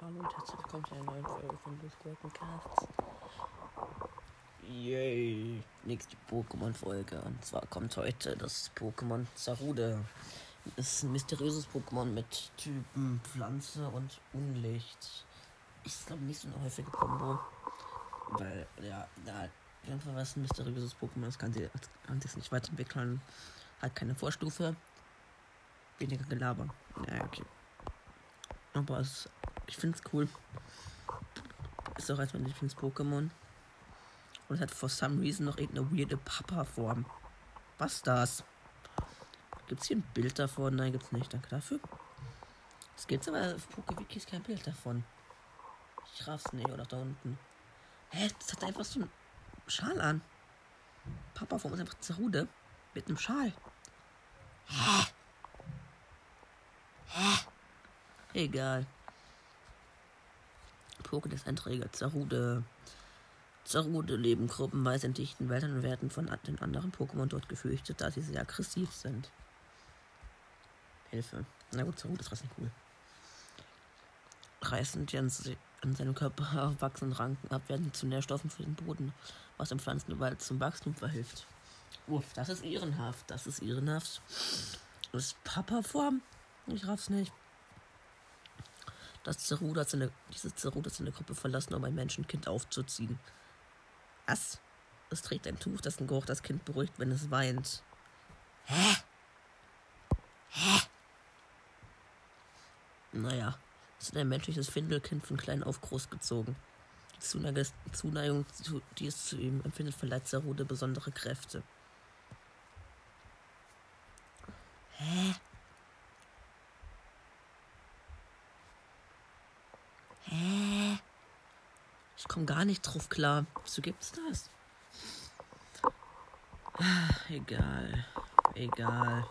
Hallo und herzlich willkommen zu einer neuen Folge von Discord Casts. Yay! Nächste Pokémon-Folge. Und zwar kommt heute das Pokémon Zarude. Das ist ein mysteriöses Pokémon mit Typen Pflanze und Unlicht. Ich glaube nicht so eine häufige Kombo. Weil, ja, ja, einfach was ein mysteriöses Pokémon ist, kann, sie, kann sich nicht weiterentwickeln. Hat keine Vorstufe. Weniger Gelaber. Ja, okay. Aber es, ich finde es cool. Ist auch als mein Lieblings-Pokémon. Und es hat for some reason noch irgendeine weirde Papa-Form. Was ist das? Gibt es hier ein Bild davon? Nein, gibt's nicht. Danke dafür. Es gibt aber auf PokeWikis kein Bild davon. Ich raff's nicht, oder da unten. Hä? Das hat einfach so einen Schal an. Papa-Form ist einfach Zerude. Mit einem Schal. Hä? Egal. Pokédex-Einträger, Zarude. Zarude leben gruppenweise in dichten Wäldern und werden von den anderen Pokémon dort gefürchtet, da sie sehr aggressiv sind. Hilfe. Na gut, Zarude ist trotzdem cool. Reißen die an, an seinem Körper wachsenden Ranken ab, werden zu Nährstoffen für den Boden, was im Pflanzenwald zum Wachstum verhilft. Uff, das ist ehrenhaft. Das ist ehrenhaft. Das ist Papa-Form? Ich raff's nicht. Das Zeruda seine, diese Zeruda seine Gruppe verlassen, um ein Menschenkind aufzuziehen. Was? Es trägt ein Tuch, dessen Geruch das Kind beruhigt, wenn es weint. Hä? Hä? Naja, es ist ein menschliches Findelkind von klein auf großgezogen. Die Zuneigung, die es zu ihm empfindet, verleiht Zerude besondere Kräfte. Hä? Komme gar nicht drauf klar. Wieso gibt's das? Ah, egal. Egal.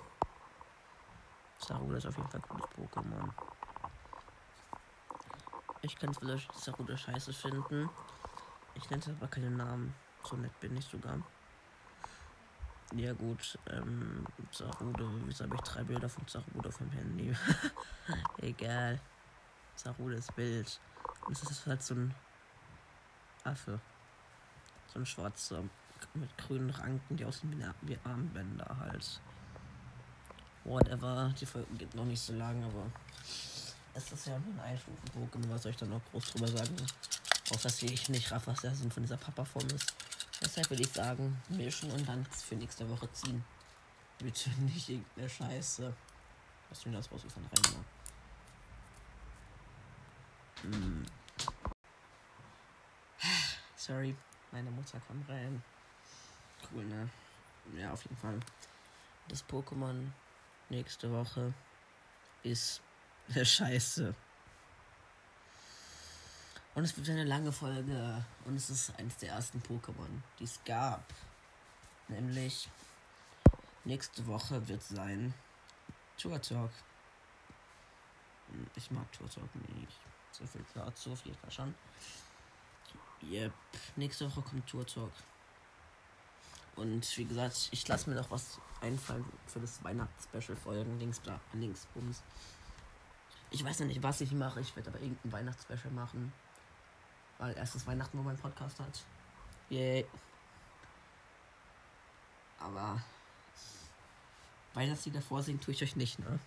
Saruda ist auf jeden Fall ein gutes Pokémon. Ich kann vielleicht Saruda scheiße finden. Ich nenne es aber keinen Namen. So nett bin ich sogar. Ja gut, ähm, Sarude, wieso habe ich drei Bilder von Sarude vom Handy? Egal. Sarude ist wild. Und es ist halt so ein Affe. So ein schwarzer mit grünen Ranken, die aussehen wie, Armbänder halt. Whatever. Die Folge geht noch nicht so lang, aber es ist ja nur ein Einstufen-Pokémon. Was soll ich da noch groß drüber sagen? Auch dass ich nicht raff, was der Sinn von dieser Papa-Form ist. Deshalb würde ich sagen, mischen und dann für nächste Woche ziehen. Bitte nicht irgendeine Scheiße. Was du mir das rausgefahren rein? Hm. Sorry, meine Mutter kam rein. Cool, ne? Ja, auf jeden Fall. Das Pokémon nächste Woche ist Scheiße. Und es wird eine lange Folge. Und es ist eines der ersten Pokémon, die es gab. Nämlich nächste Woche wird sein Turtok. Ich mag Turtok nicht. So viel dazu auf jeden Fall schon. Yep. Nächste Woche kommt Turtok. Und wie gesagt, ich lasse mir noch was einfallen für das Weihnachts-Special-Folgen. Links, da, links, bums. Ich weiß noch nicht, was ich mache. Ich werde aber irgendein Weihnachtsspecial machen. Weil erstes Weihnachten, wo mein Podcast hat. Yay. Aber Weihnachtslieder vorsingen tue ich euch nicht, ne?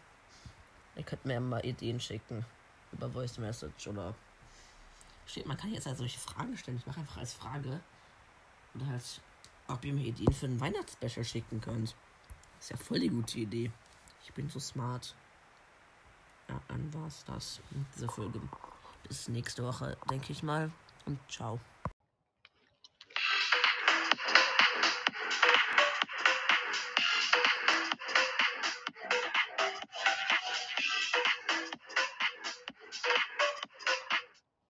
Ihr könnt mir mal Ideen schicken. Über Voice Message oder. Man kann jetzt halt solche Fragen stellen. Ich mache einfach als Frage. Und halt, ob ihr mir Ideen für ein Weihnachtsspecial schicken könnt. Ist ja voll die gute Idee. Ich bin so smart. Ja, dann war's das mit dieser Folge. Bis nächste Woche, denke ich mal. Und ciao.